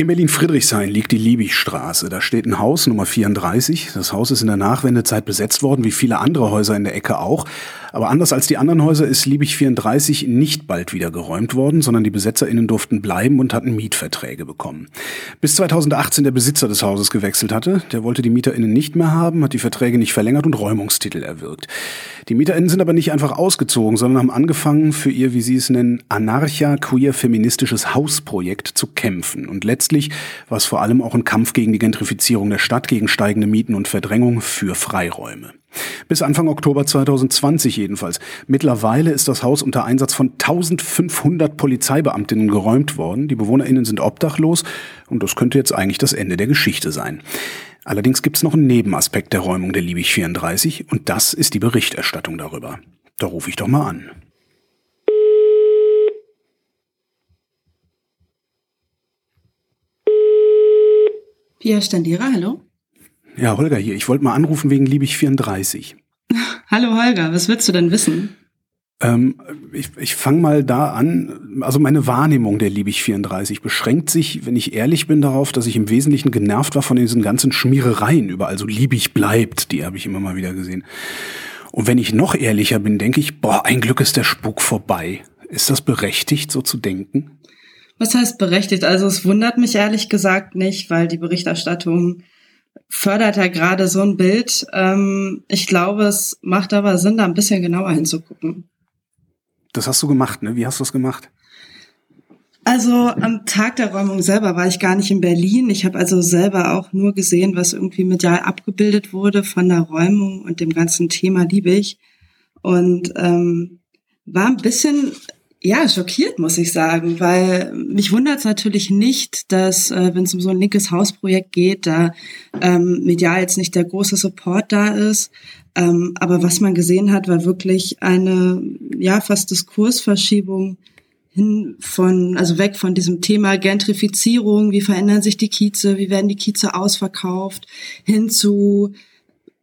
In Berlin-Friedrichshain liegt die Liebigstraße. Da steht ein Haus, Nummer 34. Das Haus ist in der Nachwendezeit besetzt worden, wie viele andere Häuser in der Ecke auch. Aber anders als die anderen Häuser ist Liebig 34 nicht bald wieder geräumt worden, sondern die BesetzerInnen durften bleiben und hatten Mietverträge bekommen. Bis 2018 der Besitzer des Hauses gewechselt hatte, der wollte die MieterInnen nicht mehr haben, hat die Verträge nicht verlängert und Räumungstitel erwirkt. Die MieterInnen sind aber nicht einfach ausgezogen, sondern haben angefangen, für ihr, wie sie es nennen, anarcha-queer-feministisches Hausprojekt zu kämpfen. Und letztlich war es vor allem auch ein Kampf gegen die Gentrifizierung der Stadt, gegen steigende Mieten und Verdrängung für Freiräume. Bis Anfang Oktober 2020 jedenfalls. Mittlerweile ist das Haus unter Einsatz von 1500 Polizeibeamtinnen geräumt worden. Die BewohnerInnen sind obdachlos und das könnte jetzt eigentlich das Ende der Geschichte sein. Allerdings gibt es noch einen Nebenaspekt der Räumung der Liebig 34 und das ist die Berichterstattung darüber. Da rufe ich doch mal an. Pia Standera, hallo. Ja, Holger hier. Ich wollte mal anrufen wegen Liebig 34. Hallo Holger, was willst du denn wissen? Ähm, ich ich fange mal da an. Also meine Wahrnehmung der Liebig 34 beschränkt sich, wenn ich ehrlich bin, darauf, dass ich im Wesentlichen genervt war von diesen ganzen Schmierereien überall. So Liebig bleibt, die habe ich immer mal wieder gesehen. Und wenn ich noch ehrlicher bin, denke ich, boah, ein Glück ist der Spuk vorbei. Ist das berechtigt, so zu denken? Was heißt berechtigt? Also es wundert mich ehrlich gesagt nicht, weil die Berichterstattung fördert ja gerade so ein Bild. Ähm, ich glaube, es macht aber Sinn, da ein bisschen genauer hinzugucken. Das hast du gemacht, ne? Wie hast du es gemacht? Also am Tag der Räumung selber war ich gar nicht in Berlin. Ich habe also selber auch nur gesehen, was irgendwie medial abgebildet wurde von der Räumung und dem ganzen Thema Liebig. Und ähm, war ein bisschen ja, schockiert, muss ich sagen, weil mich wundert es natürlich nicht, dass, äh, wenn es um so ein linkes Hausprojekt geht, da ähm, medial jetzt nicht der große Support da ist. Ähm, aber was man gesehen hat, war wirklich eine, ja, fast Diskursverschiebung hin von, also weg von diesem Thema Gentrifizierung, wie verändern sich die Kieze, wie werden die Kieze ausverkauft, hin zu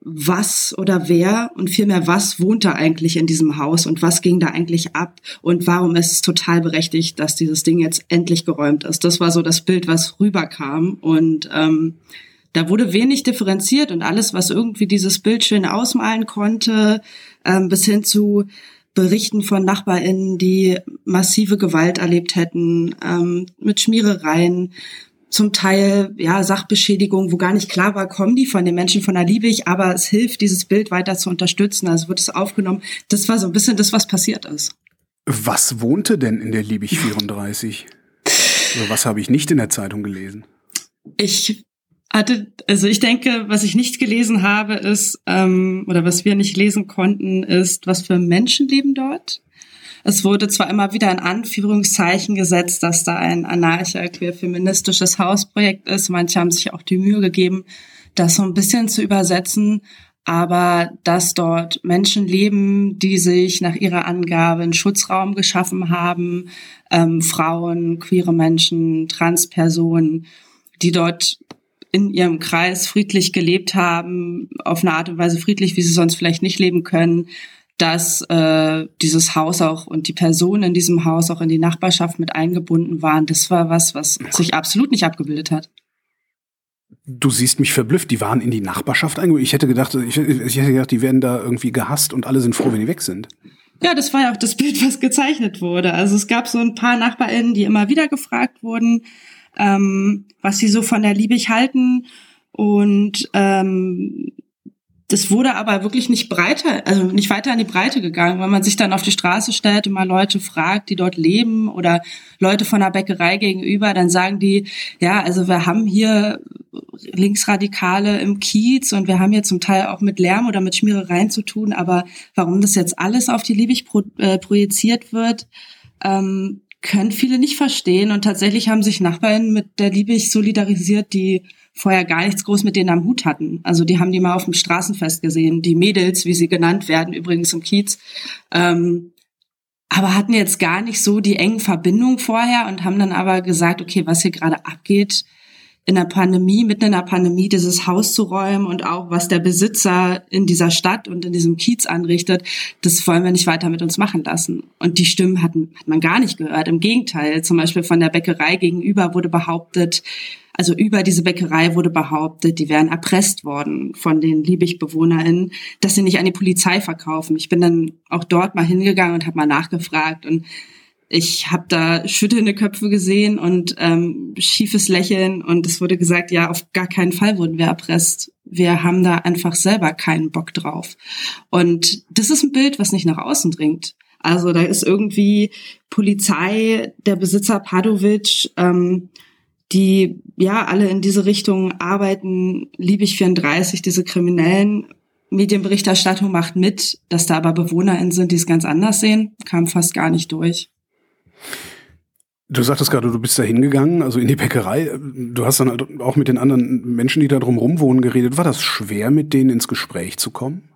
was oder wer und vielmehr was wohnt da eigentlich in diesem Haus und was ging da eigentlich ab und warum ist es total berechtigt, dass dieses Ding jetzt endlich geräumt ist. Das war so das Bild, was rüberkam und ähm, da wurde wenig differenziert und alles, was irgendwie dieses Bild schön ausmalen konnte, ähm, bis hin zu Berichten von NachbarInnen, die massive Gewalt erlebt hätten, ähm, mit Schmierereien, zum Teil ja Sachbeschädigung, wo gar nicht klar war, kommen die von den Menschen von der Liebig, aber es hilft, dieses Bild weiter zu unterstützen. Also wird es aufgenommen. Das war so ein bisschen das, was passiert ist. Was wohnte denn in der Liebig 34? also was habe ich nicht in der Zeitung gelesen? Ich hatte, also ich denke, was ich nicht gelesen habe, ist, ähm, oder was wir nicht lesen konnten, ist, was für Menschen leben dort. Es wurde zwar immer wieder in Anführungszeichen gesetzt, dass da ein anarcho-queer-feministisches Hausprojekt ist. Manche haben sich auch die Mühe gegeben, das so ein bisschen zu übersetzen. Aber dass dort Menschen leben, die sich nach ihrer Angabe einen Schutzraum geschaffen haben, ähm, Frauen, queere Menschen, Transpersonen, die dort in ihrem Kreis friedlich gelebt haben, auf eine Art und Weise friedlich, wie sie sonst vielleicht nicht leben können, dass äh, dieses Haus auch und die Personen in diesem Haus auch in die Nachbarschaft mit eingebunden waren. Das war was, was sich absolut nicht abgebildet hat. Du siehst mich verblüfft. Die waren in die Nachbarschaft eingebunden. Ich hätte gedacht, ich, ich hätte gedacht, die werden da irgendwie gehasst und alle sind froh, wenn die weg sind. Ja, das war ja auch das Bild, was gezeichnet wurde. Also es gab so ein paar NachbarInnen, die immer wieder gefragt wurden, ähm, was sie so von der Liebig halten. Und ähm, das wurde aber wirklich nicht breiter, also nicht weiter in die Breite gegangen, wenn man sich dann auf die Straße stellt und mal Leute fragt, die dort leben oder Leute von der Bäckerei gegenüber, dann sagen die, ja, also wir haben hier Linksradikale im Kiez und wir haben hier zum Teil auch mit Lärm oder mit Schmierereien zu tun, aber warum das jetzt alles auf die Liebig pro, äh, projiziert wird, ähm, können viele nicht verstehen. Und tatsächlich haben sich Nachbarn mit der Liebig solidarisiert, die vorher gar nichts groß mit denen am Hut hatten. Also die haben die mal auf dem Straßenfest gesehen, die Mädels, wie sie genannt werden, übrigens im Kiez. Ähm, aber hatten jetzt gar nicht so die engen Verbindungen vorher und haben dann aber gesagt, okay, was hier gerade abgeht, in der Pandemie, mitten in der Pandemie, dieses Haus zu räumen und auch was der Besitzer in dieser Stadt und in diesem Kiez anrichtet, das wollen wir nicht weiter mit uns machen lassen. Und die Stimmen hatten, hat man gar nicht gehört. Im Gegenteil, zum Beispiel von der Bäckerei gegenüber wurde behauptet, also über diese Bäckerei wurde behauptet, die wären erpresst worden von den Liebig-BewohnerInnen, dass sie nicht an die Polizei verkaufen. Ich bin dann auch dort mal hingegangen und habe mal nachgefragt und ich habe da schüttelnde Köpfe gesehen und ähm, schiefes Lächeln und es wurde gesagt, ja, auf gar keinen Fall wurden wir erpresst. Wir haben da einfach selber keinen Bock drauf. Und das ist ein Bild, was nicht nach außen dringt. Also da ist irgendwie Polizei, der Besitzer Padovic, ähm, die ja alle in diese Richtung arbeiten, Liebig 34, diese kriminellen Medienberichterstattung macht mit, dass da aber BewohnerInnen sind, die es ganz anders sehen, kam fast gar nicht durch. Du sagtest gerade, du bist da hingegangen, also in die Bäckerei. Du hast dann halt auch mit den anderen Menschen, die da drumherum wohnen, geredet. War das schwer, mit denen ins Gespräch zu kommen?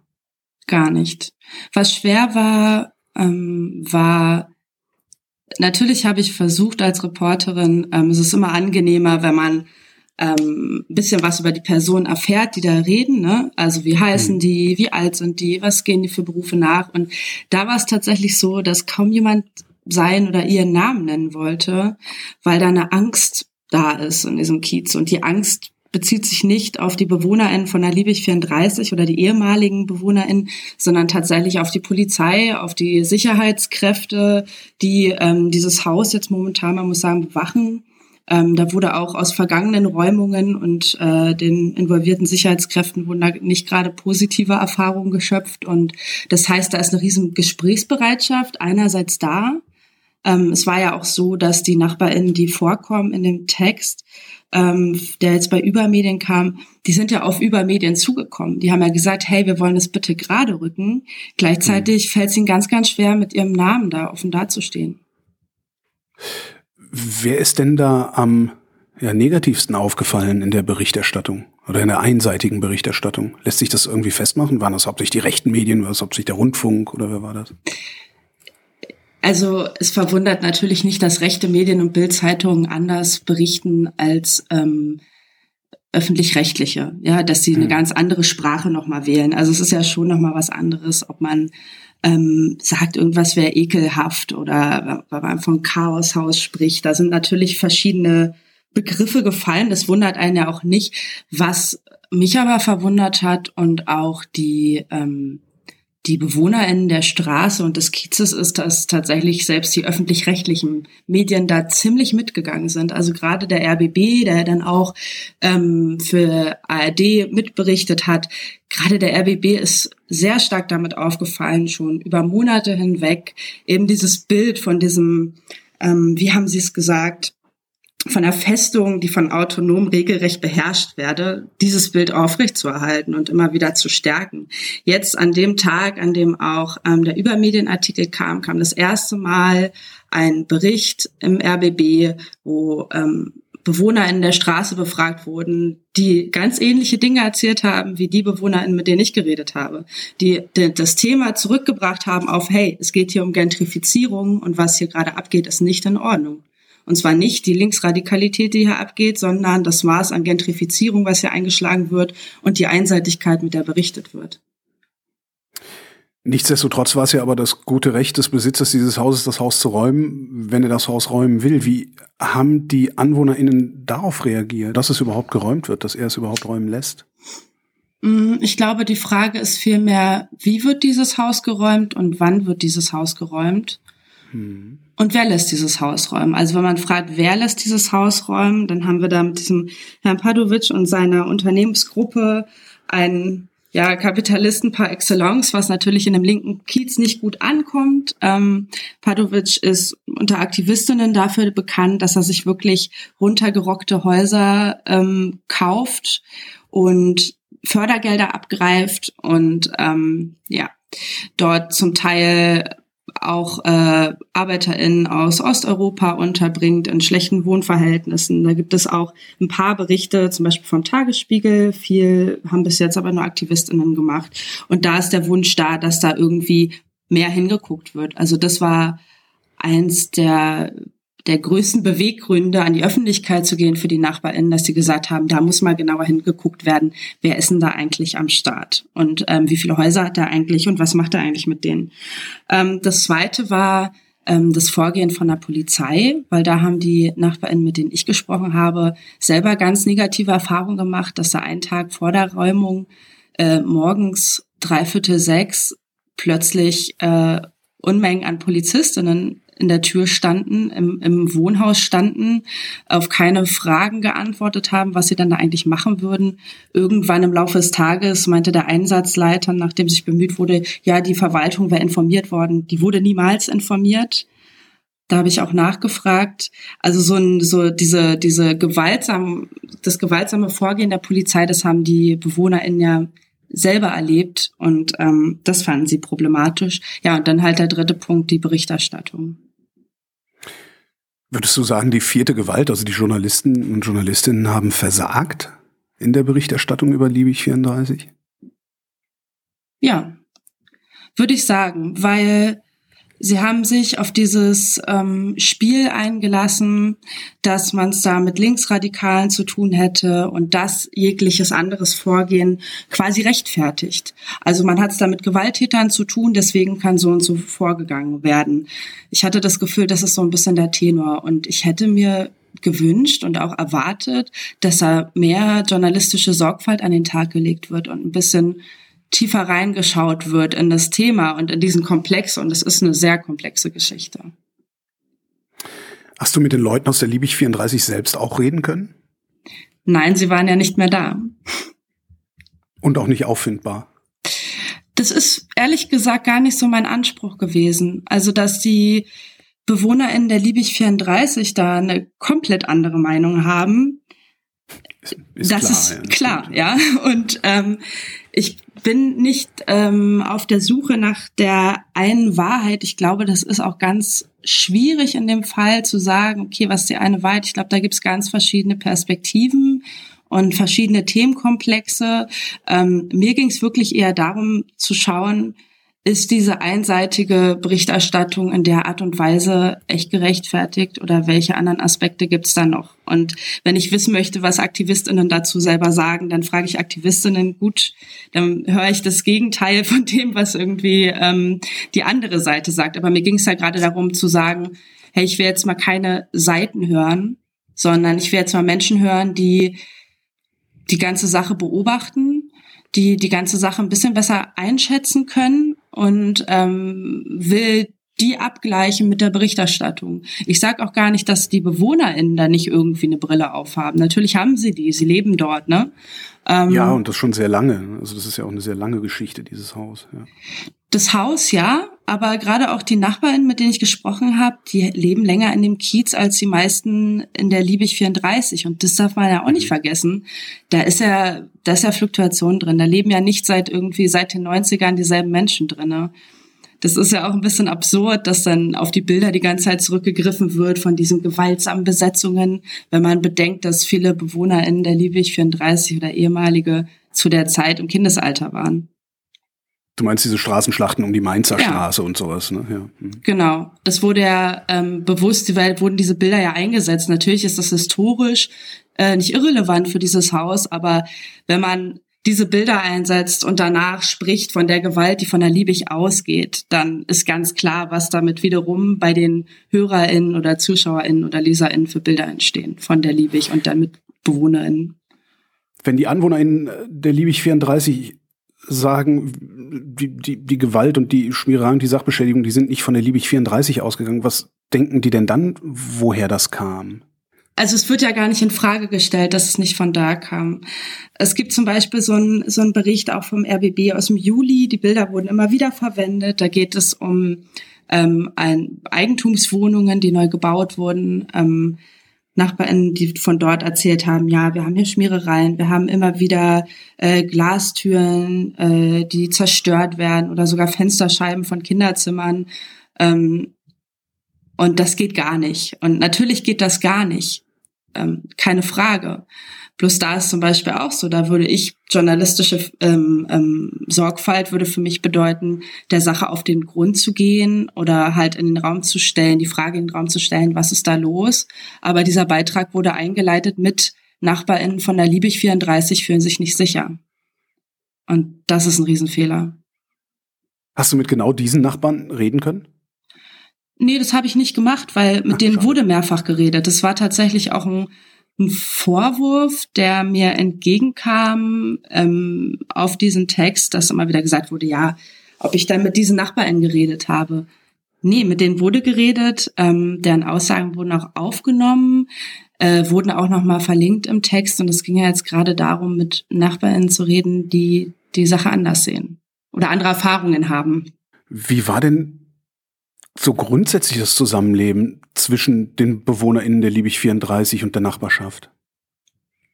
Gar nicht. Was schwer war, ähm, war natürlich habe ich versucht als Reporterin, ähm, es ist immer angenehmer, wenn man ähm, bisschen was über die Person erfährt, die da reden. Ne? Also wie heißen mhm. die, wie alt sind die, was gehen die für Berufe nach. Und da war es tatsächlich so, dass kaum jemand sein oder ihren Namen nennen wollte, weil da eine Angst da ist in diesem Kiez. Und die Angst bezieht sich nicht auf die BewohnerInnen von der Liebig 34 oder die ehemaligen BewohnerInnen, sondern tatsächlich auf die Polizei, auf die Sicherheitskräfte, die ähm, dieses Haus jetzt momentan, man muss sagen, bewachen. Ähm, da wurde auch aus vergangenen Räumungen und äh, den involvierten Sicherheitskräften wurden da nicht gerade positive Erfahrungen geschöpft. Und das heißt, da ist eine riesen Gesprächsbereitschaft einerseits da, ähm, es war ja auch so, dass die NachbarInnen, die vorkommen in dem Text, ähm, der jetzt bei Übermedien kam, die sind ja auf Übermedien zugekommen. Die haben ja gesagt, hey, wir wollen das bitte gerade rücken. Gleichzeitig mhm. fällt es ihnen ganz, ganz schwer, mit ihrem Namen da offen dazustehen. Wer ist denn da am ja, negativsten aufgefallen in der Berichterstattung oder in der einseitigen Berichterstattung? Lässt sich das irgendwie festmachen? Waren das hauptsächlich die rechten Medien, war das hauptsächlich der Rundfunk oder wer war das? Also es verwundert natürlich nicht, dass rechte Medien und Bildzeitungen anders berichten als ähm, öffentlich-rechtliche, ja, dass sie eine mhm. ganz andere Sprache nochmal wählen. Also es ist ja schon nochmal was anderes, ob man ähm, sagt, irgendwas wäre ekelhaft oder wenn man von Chaoshaus spricht. Da sind natürlich verschiedene Begriffe gefallen. Das wundert einen ja auch nicht. Was mich aber verwundert hat und auch die ähm, die BewohnerInnen der Straße und des Kiezes ist, dass tatsächlich selbst die öffentlich-rechtlichen Medien da ziemlich mitgegangen sind. Also gerade der RBB, der dann auch ähm, für ARD mitberichtet hat, gerade der RBB ist sehr stark damit aufgefallen, schon über Monate hinweg, eben dieses Bild von diesem, ähm, wie haben Sie es gesagt, von der Festung, die von autonom regelrecht beherrscht werde, dieses Bild aufrechtzuerhalten und immer wieder zu stärken. Jetzt an dem Tag, an dem auch ähm, der Übermedienartikel kam, kam das erste Mal ein Bericht im RBB, wo ähm, Bewohner in der Straße befragt wurden, die ganz ähnliche Dinge erzählt haben wie die BewohnerInnen, mit denen ich geredet habe, die, die das Thema zurückgebracht haben auf, hey, es geht hier um Gentrifizierung und was hier gerade abgeht, ist nicht in Ordnung. Und zwar nicht die Linksradikalität, die hier abgeht, sondern das Maß an Gentrifizierung, was hier eingeschlagen wird und die Einseitigkeit, mit der berichtet wird. Nichtsdestotrotz war es ja aber das gute Recht des Besitzers dieses Hauses, das Haus zu räumen, wenn er das Haus räumen will. Wie haben die AnwohnerInnen darauf reagiert, dass es überhaupt geräumt wird, dass er es überhaupt räumen lässt? Mm, ich glaube, die Frage ist vielmehr, wie wird dieses Haus geräumt und wann wird dieses Haus geräumt? Und wer lässt dieses Haus räumen? Also wenn man fragt, wer lässt dieses Haus räumen, dann haben wir da mit diesem Herrn Padovic und seiner Unternehmensgruppe einen ja, Kapitalisten par excellence, was natürlich in dem linken Kiez nicht gut ankommt. Ähm, Padovic ist unter Aktivistinnen dafür bekannt, dass er sich wirklich runtergerockte Häuser ähm, kauft und Fördergelder abgreift und ähm, ja, dort zum Teil auch äh, ArbeiterInnen aus Osteuropa unterbringt in schlechten Wohnverhältnissen. Da gibt es auch ein paar Berichte, zum Beispiel vom Tagesspiegel. Viel haben bis jetzt aber nur AktivistInnen gemacht. Und da ist der Wunsch da, dass da irgendwie mehr hingeguckt wird. Also das war eins der der größten Beweggründe, an die Öffentlichkeit zu gehen für die NachbarInnen, dass sie gesagt haben, da muss mal genauer hingeguckt werden, wer ist denn da eigentlich am Start und ähm, wie viele Häuser hat er eigentlich und was macht er eigentlich mit denen. Ähm, das zweite war ähm, das Vorgehen von der Polizei, weil da haben die NachbarInnen, mit denen ich gesprochen habe, selber ganz negative Erfahrungen gemacht, dass da einen Tag vor der Räumung äh, morgens dreiviertel sechs plötzlich äh, Unmengen an Polizistinnen in der Tür standen, im, im Wohnhaus standen, auf keine Fragen geantwortet haben, was sie dann da eigentlich machen würden. Irgendwann im Laufe des Tages meinte der Einsatzleiter, nachdem sich bemüht wurde, ja, die Verwaltung wäre informiert worden. Die wurde niemals informiert. Da habe ich auch nachgefragt. Also so ein, so diese, diese gewaltsam, das gewaltsame Vorgehen der Polizei, das haben die BewohnerInnen ja selber erlebt und ähm, das fanden sie problematisch. Ja, und dann halt der dritte Punkt, die Berichterstattung. Würdest du sagen, die vierte Gewalt, also die Journalisten und Journalistinnen haben versagt in der Berichterstattung über Liebig 34? Ja, würde ich sagen, weil Sie haben sich auf dieses ähm, Spiel eingelassen, dass man es da mit Linksradikalen zu tun hätte und das jegliches anderes Vorgehen quasi rechtfertigt. Also man hat es da mit Gewalttätern zu tun, deswegen kann so und so vorgegangen werden. Ich hatte das Gefühl, das ist so ein bisschen der Tenor und ich hätte mir gewünscht und auch erwartet, dass da mehr journalistische Sorgfalt an den Tag gelegt wird und ein bisschen tiefer reingeschaut wird in das Thema und in diesen Komplex. Und es ist eine sehr komplexe Geschichte. Hast du mit den Leuten aus der Liebig 34 selbst auch reden können? Nein, sie waren ja nicht mehr da. Und auch nicht auffindbar. Das ist ehrlich gesagt gar nicht so mein Anspruch gewesen. Also, dass die BewohnerInnen der Liebig 34 da eine komplett andere Meinung haben. Ist, ist das klar, ist ja, klar, ja. Und ähm, ich bin nicht ähm, auf der Suche nach der einen Wahrheit. Ich glaube, das ist auch ganz schwierig in dem Fall zu sagen, okay, was ist die eine Wahrheit? Ich glaube, da gibt es ganz verschiedene Perspektiven und verschiedene Themenkomplexe. Ähm, mir ging es wirklich eher darum zu schauen, ist diese einseitige Berichterstattung in der Art und Weise echt gerechtfertigt oder welche anderen Aspekte gibt es da noch? Und wenn ich wissen möchte, was Aktivistinnen dazu selber sagen, dann frage ich Aktivistinnen, gut, dann höre ich das Gegenteil von dem, was irgendwie ähm, die andere Seite sagt. Aber mir ging es ja gerade darum zu sagen, hey, ich will jetzt mal keine Seiten hören, sondern ich will jetzt mal Menschen hören, die die ganze Sache beobachten, die die ganze Sache ein bisschen besser einschätzen können und ähm, will die abgleichen mit der Berichterstattung. Ich sage auch gar nicht, dass die BewohnerInnen da nicht irgendwie eine Brille aufhaben. Natürlich haben sie die, sie leben dort, ne? Ähm, ja, und das schon sehr lange. Also das ist ja auch eine sehr lange Geschichte, dieses Haus. Ja. Das Haus, ja, aber gerade auch die Nachbarn, mit denen ich gesprochen habe, die leben länger in dem Kiez als die meisten in der Liebig 34. Und das darf man ja auch nicht mhm. vergessen. Da ist ja, da ist ja Fluktuation drin. Da leben ja nicht seit irgendwie seit den 90ern dieselben Menschen drinne. Das ist ja auch ein bisschen absurd, dass dann auf die Bilder die ganze Zeit zurückgegriffen wird von diesen gewaltsamen Besetzungen, wenn man bedenkt, dass viele Bewohner in der Liebig 34 oder ehemalige zu der Zeit im Kindesalter waren. Du meinst diese Straßenschlachten um die Mainzer ja. Straße und sowas, ne? Ja. Mhm. Genau. Das wurde ja ähm, bewusst, weil wurden diese Bilder ja eingesetzt. Natürlich ist das historisch äh, nicht irrelevant für dieses Haus, aber wenn man diese Bilder einsetzt und danach spricht von der Gewalt, die von der Liebig ausgeht, dann ist ganz klar, was damit wiederum bei den HörerInnen oder ZuschauerInnen oder LeserInnen für Bilder entstehen von der Liebig und dann mit BewohnerInnen. Wenn die AnwohnerInnen der Liebig 34 sagen, die, die, die Gewalt und die Schmierei und die Sachbeschädigung, die sind nicht von der Liebig 34 ausgegangen, was denken die denn dann, woher das kam? Also es wird ja gar nicht in Frage gestellt, dass es nicht von da kam. Es gibt zum Beispiel so einen so einen Bericht auch vom RBB aus dem Juli. Die Bilder wurden immer wieder verwendet. Da geht es um ähm, ein, Eigentumswohnungen, die neu gebaut wurden. Ähm, NachbarInnen, die von dort erzählt haben, ja, wir haben hier Schmierereien, wir haben immer wieder äh, Glastüren, äh, die zerstört werden oder sogar Fensterscheiben von Kinderzimmern. Ähm, und das geht gar nicht. Und natürlich geht das gar nicht. ähm, keine Frage. Bloß da ist zum Beispiel auch so, da würde ich journalistische ähm, ähm, Sorgfalt würde für mich bedeuten, der Sache auf den Grund zu gehen oder halt in den Raum zu stellen, die Frage in den Raum zu stellen, was ist da los? Aber dieser Beitrag wurde eingeleitet mit NachbarInnen von der Liebig 34 fühlen sich nicht sicher. Und das ist ein Riesenfehler. Hast du mit genau diesen Nachbarn reden können? Nee, das habe ich nicht gemacht, weil mit Ach, denen schade. wurde mehrfach geredet. Das war tatsächlich auch ein, ein Vorwurf, der mir entgegenkam ähm, auf diesen Text, dass immer wieder gesagt wurde, ja, ob ich dann mit diesen NachbarInnen geredet habe. Nee, mit denen wurde geredet, ähm, deren Aussagen wurden auch aufgenommen, äh, wurden auch nochmal verlinkt im Text und es ging ja jetzt gerade darum, mit NachbarInnen zu reden, die die Sache anders sehen oder andere Erfahrungen haben. Wie war denn so grundsätzlich das Zusammenleben zwischen den BewohnerInnen der Liebig 34 und der Nachbarschaft?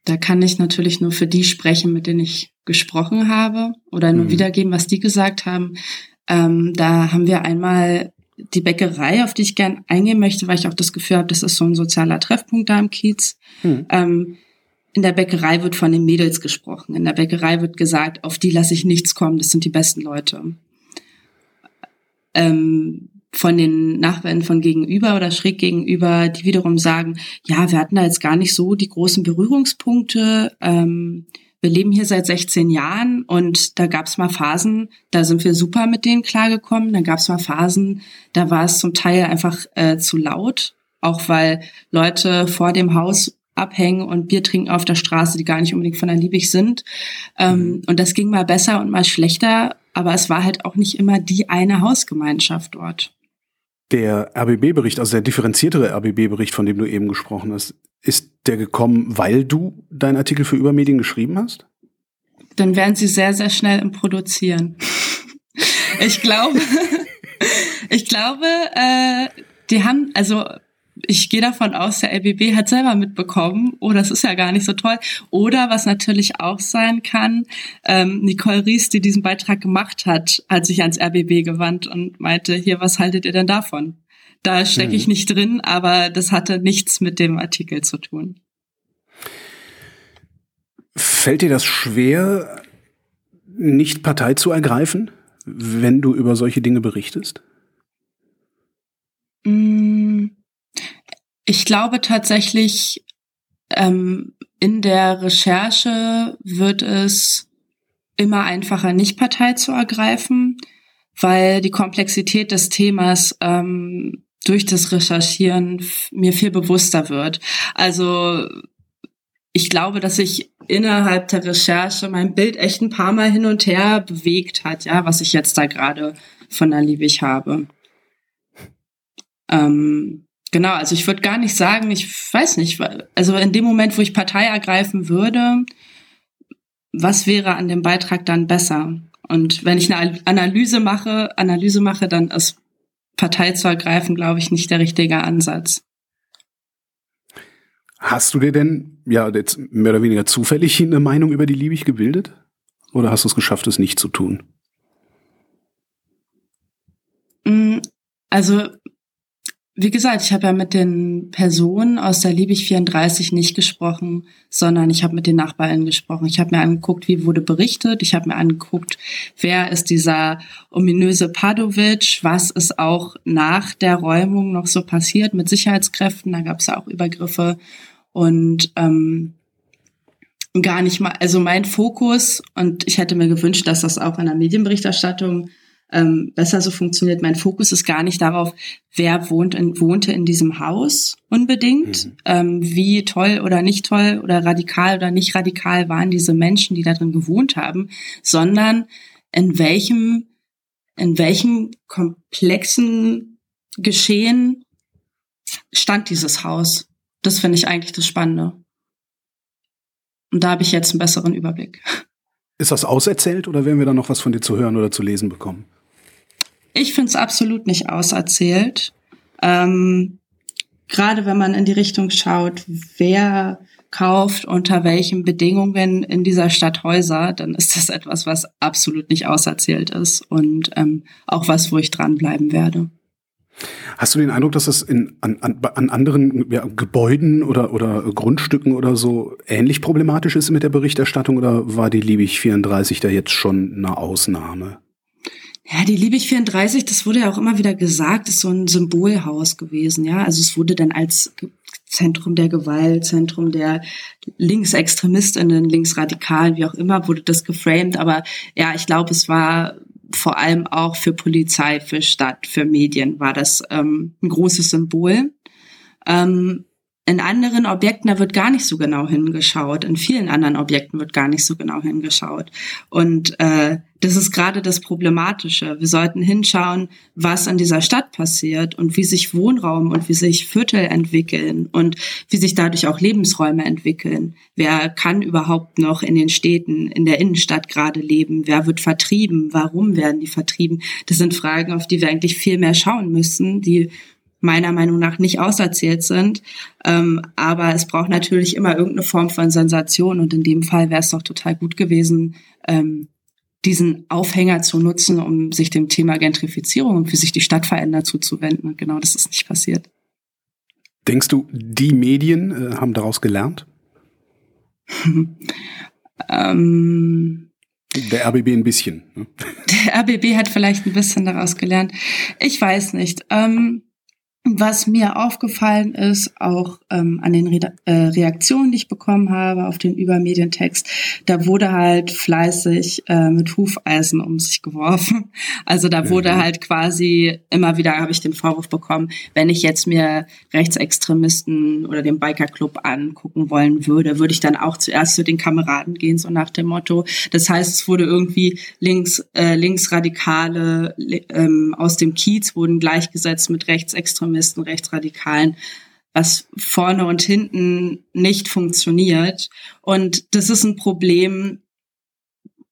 Da kann ich natürlich nur für die sprechen, mit denen ich gesprochen habe oder nur mhm. wiedergeben, was die gesagt haben. Ähm, da haben wir einmal die Bäckerei, auf die ich gern eingehen möchte, weil ich auch das Gefühl habe, das ist so ein sozialer Treffpunkt da im Kiez. Mhm. Ähm, in der Bäckerei wird von den Mädels gesprochen. In der Bäckerei wird gesagt, auf die lasse ich nichts kommen, das sind die besten Leute. Ähm, von den Nachbarn von gegenüber oder schräg gegenüber, die wiederum sagen, ja, wir hatten da jetzt gar nicht so die großen Berührungspunkte. Ähm, wir leben hier seit 16 Jahren und da gab es mal Phasen, da sind wir super mit denen klargekommen. Dann gab es mal Phasen, da war es zum Teil einfach äh, zu laut, auch weil Leute vor dem Haus abhängen und Bier trinken auf der Straße, die gar nicht unbedingt von der Liebig sind. Ähm, mhm. Und das ging mal besser und mal schlechter, aber es war halt auch nicht immer die eine Hausgemeinschaft dort. Der RBB-Bericht, also der differenziertere RBB-Bericht, von dem du eben gesprochen hast, ist der gekommen, weil du deinen Artikel für Übermedien geschrieben hast? Dann wären sie sehr, sehr schnell im Produzieren. ich glaube, ich glaube, äh, die haben, also ich gehe davon aus, der LBB hat selber mitbekommen, oh, das ist ja gar nicht so toll. Oder was natürlich auch sein kann, ähm, Nicole Ries, die diesen Beitrag gemacht hat, hat sich ans RBB gewandt und meinte, hier, was haltet ihr denn davon? Da stecke ich mhm. nicht drin, aber das hatte nichts mit dem Artikel zu tun. Fällt dir das schwer, nicht Partei zu ergreifen, wenn du über solche Dinge berichtest? Mm. Ich glaube tatsächlich, ähm, in der Recherche wird es immer einfacher, nicht Partei zu ergreifen, weil die Komplexität des Themas ähm, durch das Recherchieren mir viel bewusster wird. Also ich glaube, dass sich innerhalb der Recherche mein Bild echt ein paar Mal hin und her bewegt hat, ja, was ich jetzt da gerade von der Liebig habe. Ähm, Genau, also ich würde gar nicht sagen, ich weiß nicht, also in dem Moment, wo ich Partei ergreifen würde, was wäre an dem Beitrag dann besser? Und wenn ich eine Analyse mache, Analyse mache, dann ist Partei zu ergreifen, glaube ich, nicht der richtige Ansatz. Hast du dir denn, ja, jetzt mehr oder weniger zufällig eine Meinung über die Liebig gebildet? Oder hast du es geschafft, es nicht zu tun? Mm, also wie gesagt, ich habe ja mit den Personen aus der Liebig 34 nicht gesprochen, sondern ich habe mit den Nachbarn gesprochen. Ich habe mir angeguckt, wie wurde berichtet. Ich habe mir angeguckt, wer ist dieser ominöse Padovic, was ist auch nach der Räumung noch so passiert mit Sicherheitskräften. Da gab es ja auch Übergriffe und ähm, gar nicht mal, also mein Fokus, und ich hätte mir gewünscht, dass das auch in der Medienberichterstattung ähm, besser so funktioniert. Mein Fokus ist gar nicht darauf, wer wohnt in, wohnte in diesem Haus unbedingt, mhm. ähm, wie toll oder nicht toll oder radikal oder nicht radikal waren diese Menschen, die da drin gewohnt haben, sondern in welchem, in welchem komplexen Geschehen stand dieses Haus. Das finde ich eigentlich das Spannende. Und da habe ich jetzt einen besseren Überblick. Ist das auserzählt oder werden wir da noch was von dir zu hören oder zu lesen bekommen? Ich finde es absolut nicht auserzählt. Ähm, Gerade wenn man in die Richtung schaut, wer kauft unter welchen Bedingungen in dieser Stadt Häuser, dann ist das etwas, was absolut nicht auserzählt ist und ähm, auch was, wo ich dranbleiben werde. Hast du den Eindruck, dass das in, an, an, an anderen ja, Gebäuden oder, oder Grundstücken oder so ähnlich problematisch ist mit der Berichterstattung oder war die Liebig 34 da jetzt schon eine Ausnahme? Ja, die Liebig 34, das wurde ja auch immer wieder gesagt, ist so ein Symbolhaus gewesen, ja. Also es wurde dann als Zentrum der Gewalt, Zentrum der Linksextremistinnen, Linksradikalen, wie auch immer, wurde das geframed. Aber ja, ich glaube, es war vor allem auch für Polizei, für Stadt, für Medien war das ähm, ein großes Symbol. Ähm, in anderen Objekten, da wird gar nicht so genau hingeschaut. In vielen anderen Objekten wird gar nicht so genau hingeschaut. Und äh, das ist gerade das Problematische. Wir sollten hinschauen, was an dieser Stadt passiert und wie sich Wohnraum und wie sich Viertel entwickeln und wie sich dadurch auch Lebensräume entwickeln. Wer kann überhaupt noch in den Städten, in der Innenstadt gerade leben? Wer wird vertrieben? Warum werden die vertrieben? Das sind Fragen, auf die wir eigentlich viel mehr schauen müssen, die meiner Meinung nach nicht auserzählt sind. Ähm, aber es braucht natürlich immer irgendeine Form von Sensation und in dem Fall wäre es doch total gut gewesen, ähm, diesen Aufhänger zu nutzen, um sich dem Thema Gentrifizierung und wie sich die Stadt verändert zuzuwenden. Und genau das ist nicht passiert. Denkst du, die Medien äh, haben daraus gelernt? ähm, der RBB ein bisschen. Ne? Der RBB hat vielleicht ein bisschen daraus gelernt. Ich weiß nicht. Ähm, was mir aufgefallen ist, auch ähm, an den Re äh, Reaktionen, die ich bekommen habe auf den Übermedientext, da wurde halt fleißig äh, mit Hufeisen um sich geworfen. Also da wurde mhm. halt quasi immer wieder habe ich den Vorwurf bekommen, wenn ich jetzt mir Rechtsextremisten oder den Bikerclub angucken wollen würde, würde ich dann auch zuerst zu den Kameraden gehen, so nach dem Motto. Das heißt, es wurde irgendwie links äh, linksradikale ähm, aus dem Kiez wurden gleichgesetzt mit Rechtsextremisten Extremisten, Rechtsradikalen, was vorne und hinten nicht funktioniert. Und das ist ein Problem,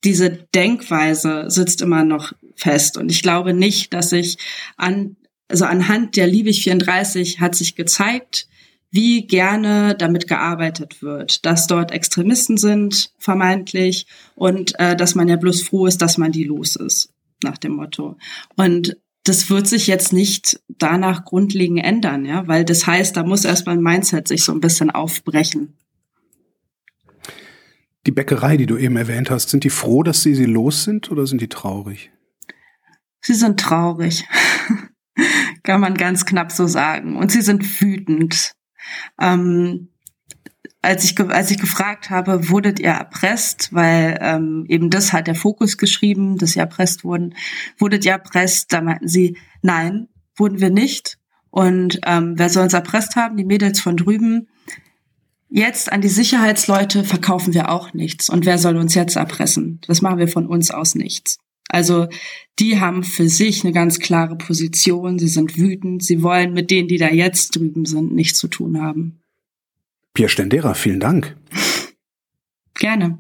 diese Denkweise sitzt immer noch fest. Und ich glaube nicht, dass sich an, also anhand der Liebig 34 hat sich gezeigt, wie gerne damit gearbeitet wird, dass dort Extremisten sind, vermeintlich, und äh, dass man ja bloß froh ist, dass man die los ist, nach dem Motto. Und das wird sich jetzt nicht danach grundlegend ändern, ja, weil das heißt, da muss erstmal ein Mindset sich so ein bisschen aufbrechen. Die Bäckerei, die du eben erwähnt hast, sind die froh, dass sie sie los sind oder sind die traurig? Sie sind traurig. Kann man ganz knapp so sagen. Und sie sind wütend. Ähm, als ich, als ich gefragt habe, wurdet ihr erpresst, weil ähm, eben das hat der Fokus geschrieben, dass sie erpresst wurden, wurdet ihr erpresst, da meinten sie, nein, wurden wir nicht. Und ähm, wer soll uns erpresst haben? Die Mädels von drüben. Jetzt an die Sicherheitsleute verkaufen wir auch nichts. Und wer soll uns jetzt erpressen? Das machen wir von uns aus nichts. Also die haben für sich eine ganz klare Position. Sie sind wütend. Sie wollen mit denen, die da jetzt drüben sind, nichts zu tun haben. Pierre Stendera, vielen Dank. Gerne.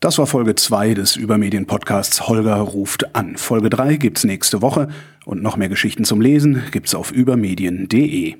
Das war Folge 2 des Übermedien-Podcasts Holger ruft an. Folge 3 gibt's nächste Woche und noch mehr Geschichten zum Lesen gibt's auf übermedien.de.